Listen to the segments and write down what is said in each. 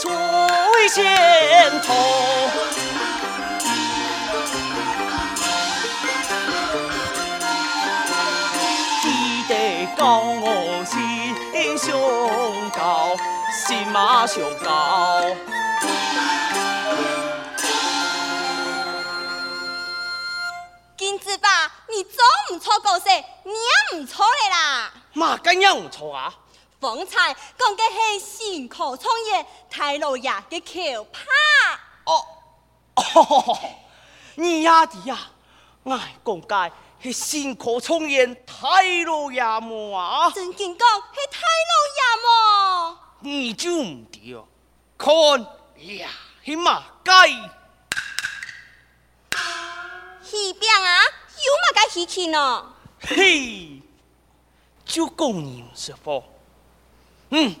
吹前头，记得讲我心胸高，心马胸高。金子爸，你做唔错故事，你也唔错的啦。嘛，咁样唔错啊？方才讲嘅系辛苦创业太老爷嘅桥拍。哦，你呀的呀，我讲嘅系辛苦创业太老爷么啊？真经讲系太老爷么？你就唔对，看呀，系嘛该？戏边啊，有嘛该戏去呢？嘿，就讲你是否？嗯，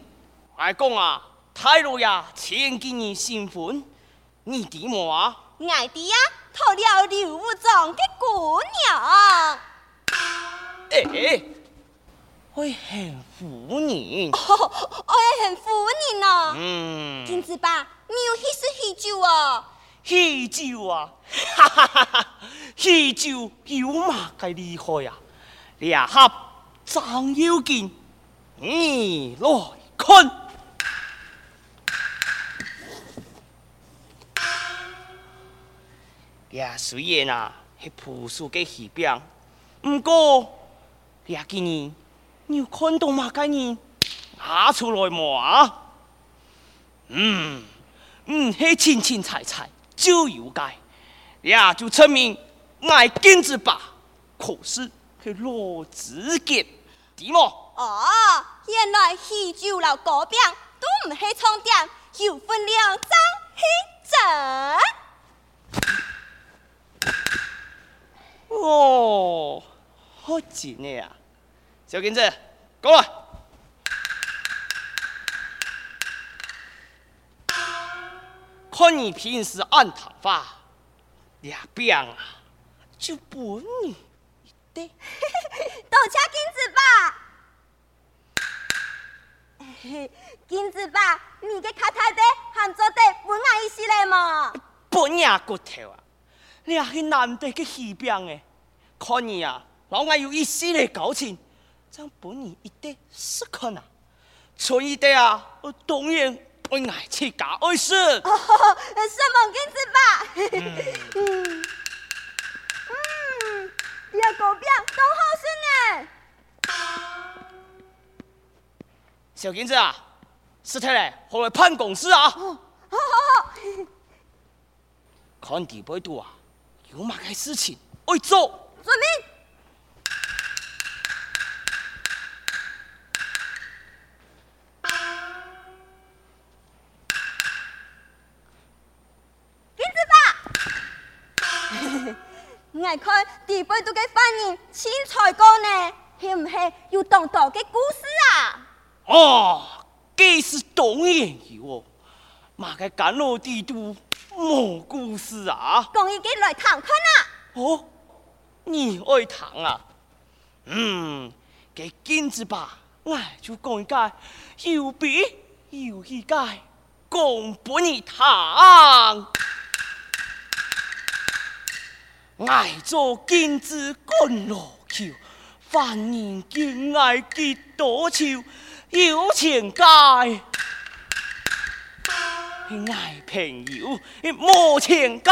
我讲啊，太老爷请给你新婚，你的么啊？爱的呀，讨了刘武状的姑娘。哎哎，我很服你。哦，我也很服你呢。嗯。金子爸，你有喜事喜酒哦？喜酒啊，哈哈哈哈！喜酒有嘛该厉害呀？两盒张有劲。你来看，呀，虽然啊是朴素的喜饼，不过呀，今年你有看到嘛？个人拿出来嘛啊？嗯，嗯，是青青菜菜就有该，呀，就证明爱金子吧。可是是罗子杰，对么？啊，原来喜酒楼糕饼都唔系充点，有分量真系真。哦，好贱呢啊！小金子，过来，看你平时按头发，两边啊就不你对，多谢金子吧。金子爸，你嘅卡太太喊做的本爱意思嘞嘛？本呀骨头啊，你也是难得嘅喜饼诶，看你啊，老爱有意思嚟搞钱，将本你一点是可能，所以的啊，我当然本爱去搞爱事。什么金子爸？嗯，嗯，你个饼都好吃呢。小金子啊，是太来，后来判公司啊。哦，好好好。看地背度啊，有嘛个事情爱做。遵命。金子爸，我看地背度嘅犯人青菜哥呢，系唔系有当道嘅故事啊？哦，既是当然有哦，嘛个甘露帝都无故事啊。讲一给来谈看啊。哦，你爱谈啊？嗯，给金子吧，我就讲一个有笔有一个讲不你谈。爱做金子干罗球，凡人见爱几多愁，有钱界，爱朋友冇钱界。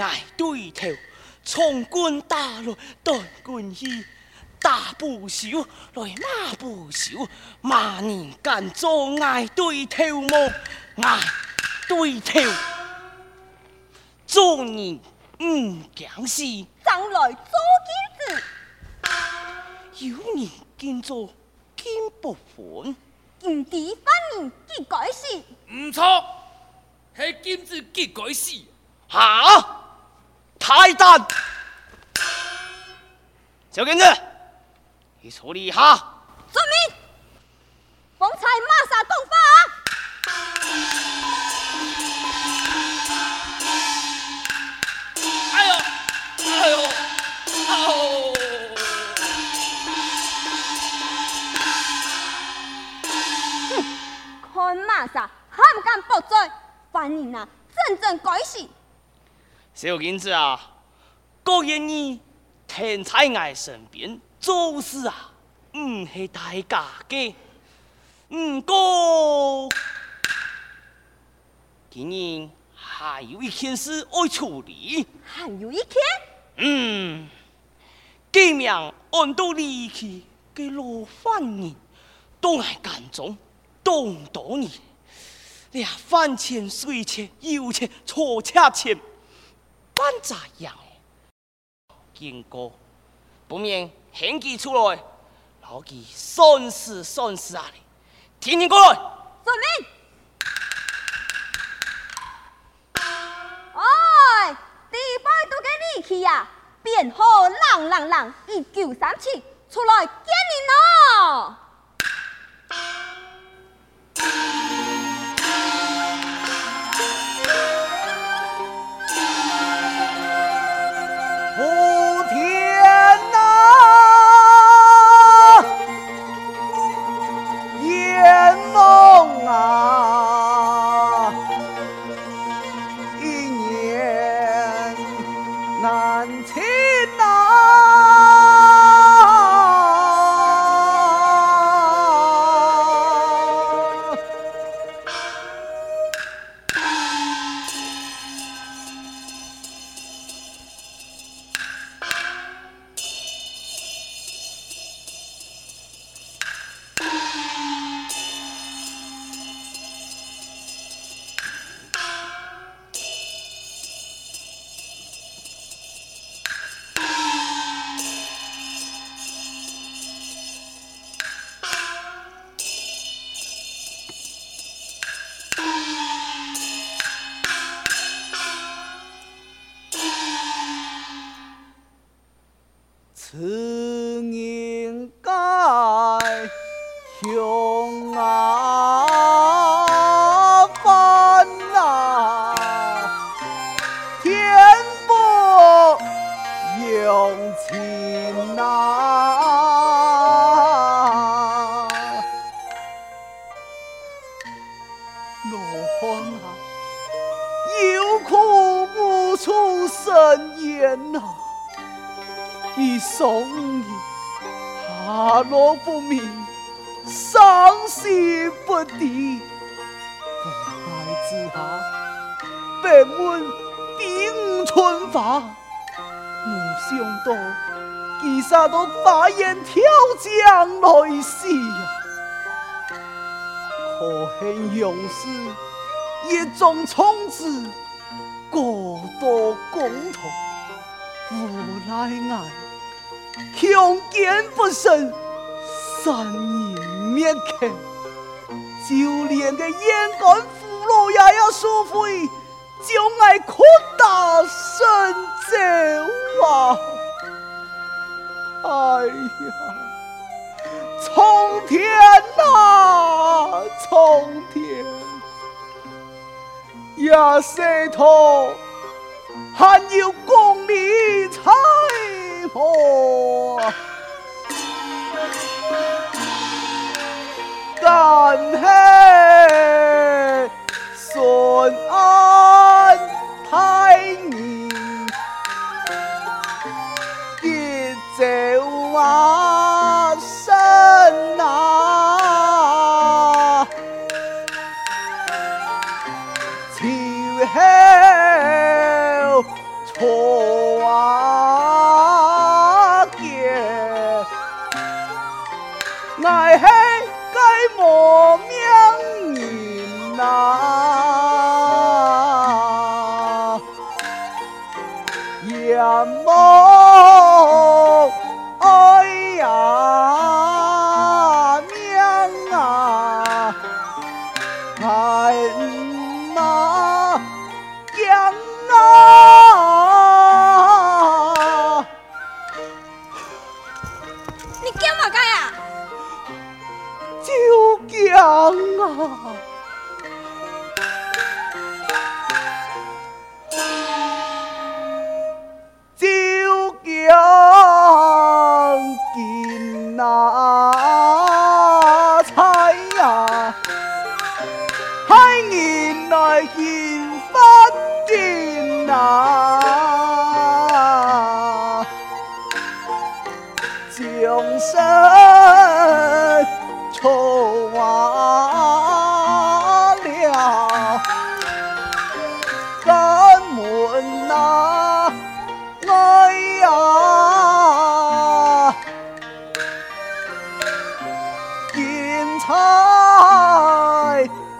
爱对头，从军打来断军衣，打不休来骂不休，骂人敢做爱对头么？爱对头，做人唔讲事，将来做金子，有人见做金不换，金地犯人几该死？唔错，系金子几该死。哈！太单，小金子，你处理一下。遵命。方才马上动法。哎呦，哎呦，哦！哼，看马上还唔敢驳嘴，犯人啊，真正该死。小金子啊，各人你停在我身边做事啊，唔系大家嘅。唔过，今日还有一件事要处理。还有一件？嗯，几名按道理去嘅老犯人，都系干中当多年，连饭钱、水钱、油钱、坐车钱。办咋样？经过不免献计出来，老记算是算是啊！听听过来。遵命。哎，第八度嘅利器呀，变好浪浪浪，一九三七出来见你咯。有想到，其实都发言跳江来死呀！可恨勇士，一众虫子，过多公堂，无奈俺，强奸不慎，杀人灭口，就连个燕官俘虏也要赎回，将爱扩大神州啊！哎呀！苍天啊，苍天！亚瑟托还有功力才破，但黑顺安娘啊！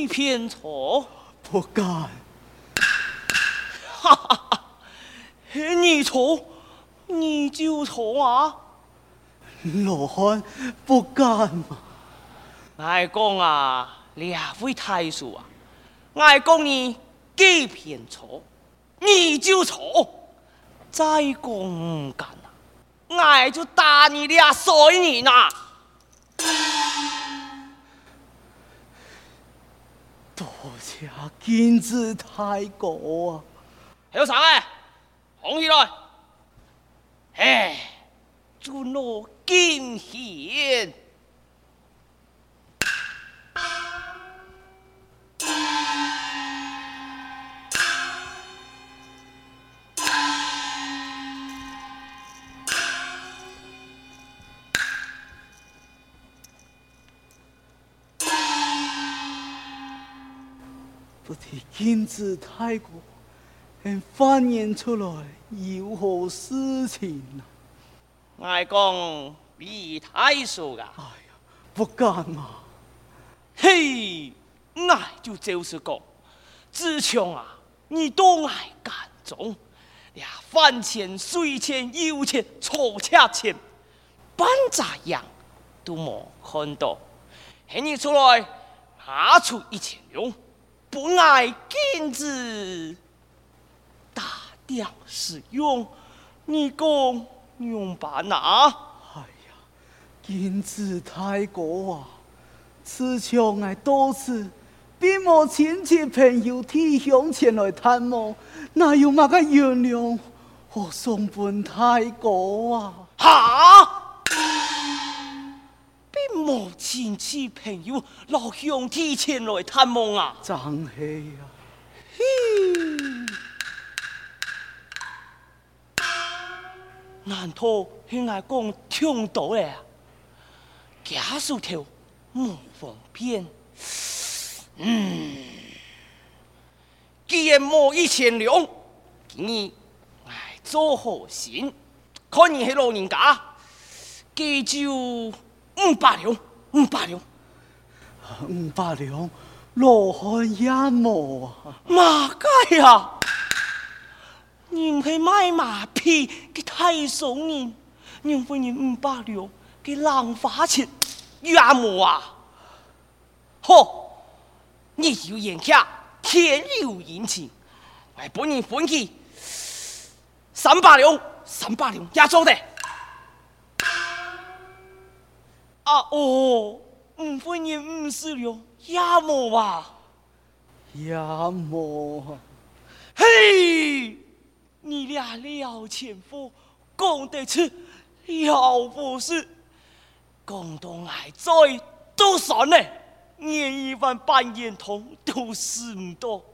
给偏错，不敢。哈哈哈，你错，你就错啊！罗汉不敢嘛？爱公啊，两位太叔啊，爱公你给偏错，你就错。再讲干啊，我就打你俩碎你呐！谢金子太高啊！还有啥哎？红起来！哎，尊罗金贤。不提金子太过，还翻演出来有何事情呢？爱公李太叔啊！哎呀，不敢嘛！嘿，爱就就是讲，志强啊，你都爱干中，呀饭钱、水钱、油钱、车车钱，半咋样都没看到，喊你出来拿出一千两。不爱金子，大量使用，你讲用办哪？哎呀，金子太高啊！此场爱多次，并无亲戚朋友弟兄前来探望，哪有嘛个原谅我送本太高啊？哈！并冇亲戚朋友老兄弟前来探望啊！真系啊！难道系我讲听到咧？家属条冇方便，嗯，既然冇一千两，你爱做好心，看你系老人家，给就五百两，五百两，五百两，罗汉也冇啊！马街呀，你唔系卖马屁嘅太怂人，你问你五百两嘅浪花钱。岳母啊，好，你有眼看，天有眼情，我本人分去三百两，三百两也做得。啊哦，五分钱五十两也冇吧，也冇。嘿，你俩了前夫讲得出了不是？共同爱在都算呢，年一万半眼通都是唔多，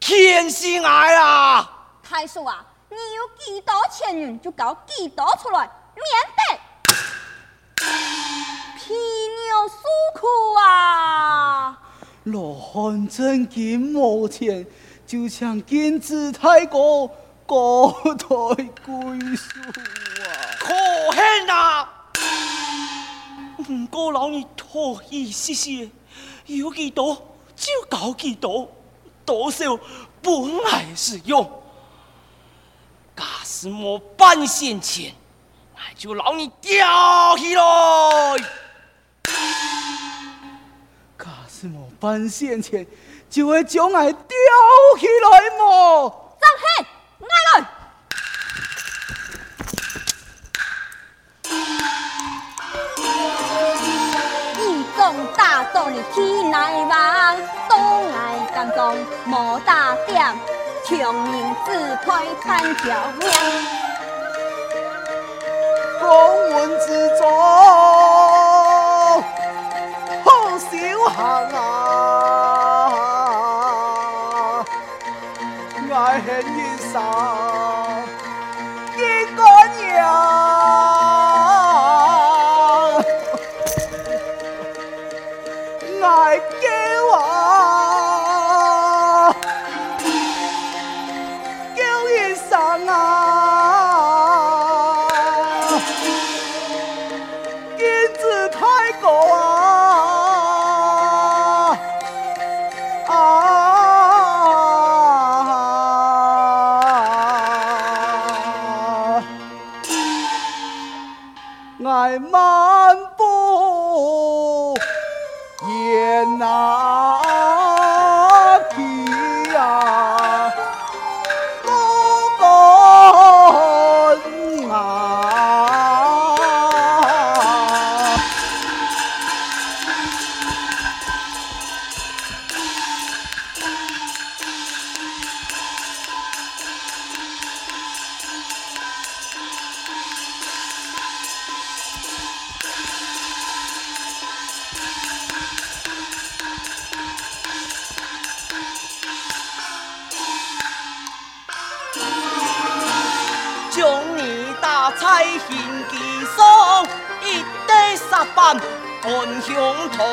天心爱啊！太叔啊，你有几多钱银就搞几多出来，免得罗汉真金无钱，就像金子太过高抬贵数啊！可恨啊！唔过老你托意思是，有几多就搞几多，多少本来是用。假使冇半仙钱，那就老你吊起来。假使冇半仙钱，就会将我吊起来么？张黑，来来。大道理天来望，东来当中莫打点，穷人只快看条命。公文之中好修行啊，恨安乡堂，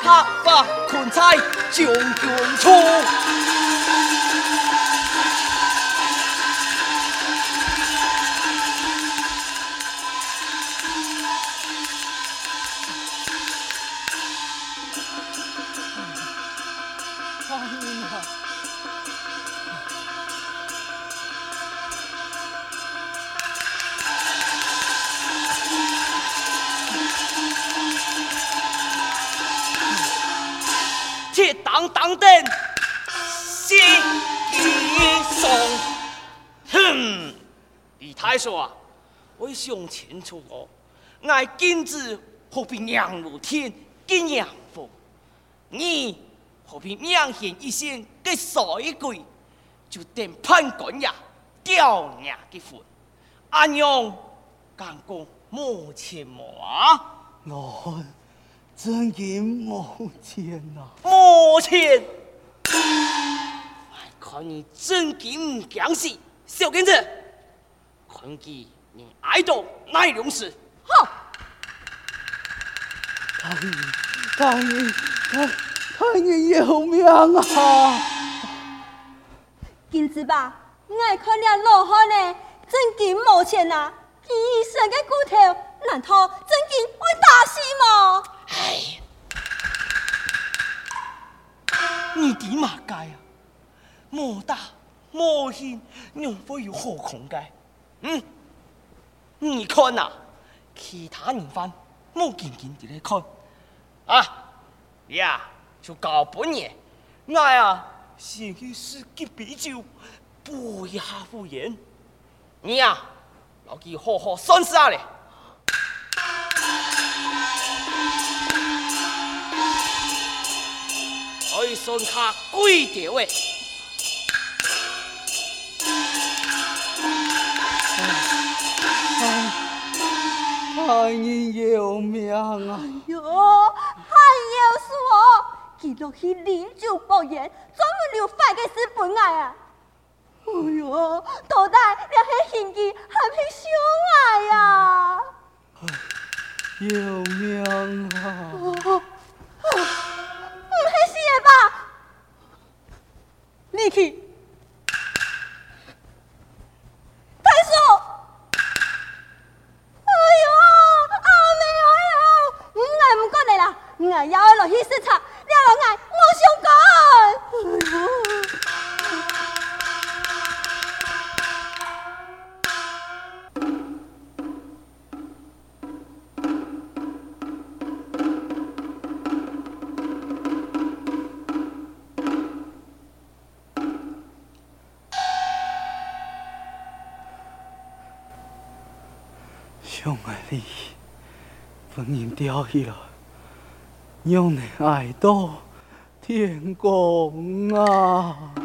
拍发困在将军处。李太叔啊，我想清楚哦，爱金子何必娘如天，金娘夫？你何必娘献一线给水鬼，就等判官呀吊娘的魂？阿娘敢讲莫切莫啊？我。真金没钱呐、啊，没钱！看你真金讲死，小根子，看你你爱多耐勇士。好，大人，大人，大大人有命啊！金子吧，爱看了老汉呢，真金无钱呐、啊，医生的骨头，难道真金会打死吗？哎，你的马该啊，莫打莫献，又会有何空间？嗯，你看呐、啊，其他人犯莫紧紧地来看，啊，呀，就搞半年，我呀，先去试几杯酒，补一下敷衍。你呀，老给好好算下嘞。爱算卡几条诶？大人有命啊！哎呦，还有说，记录去饮酒博言，专门留坏的是本爱啊！哎呦，到底你系嫌弃还是相爱呀？有命啊！你去，太叔！哎呦，阿妹哎呦，我爱唔管你啦，我爱要落去视察，了落爱我想讲。哎相爱你，本人掉去了，让你爱到天光！啊。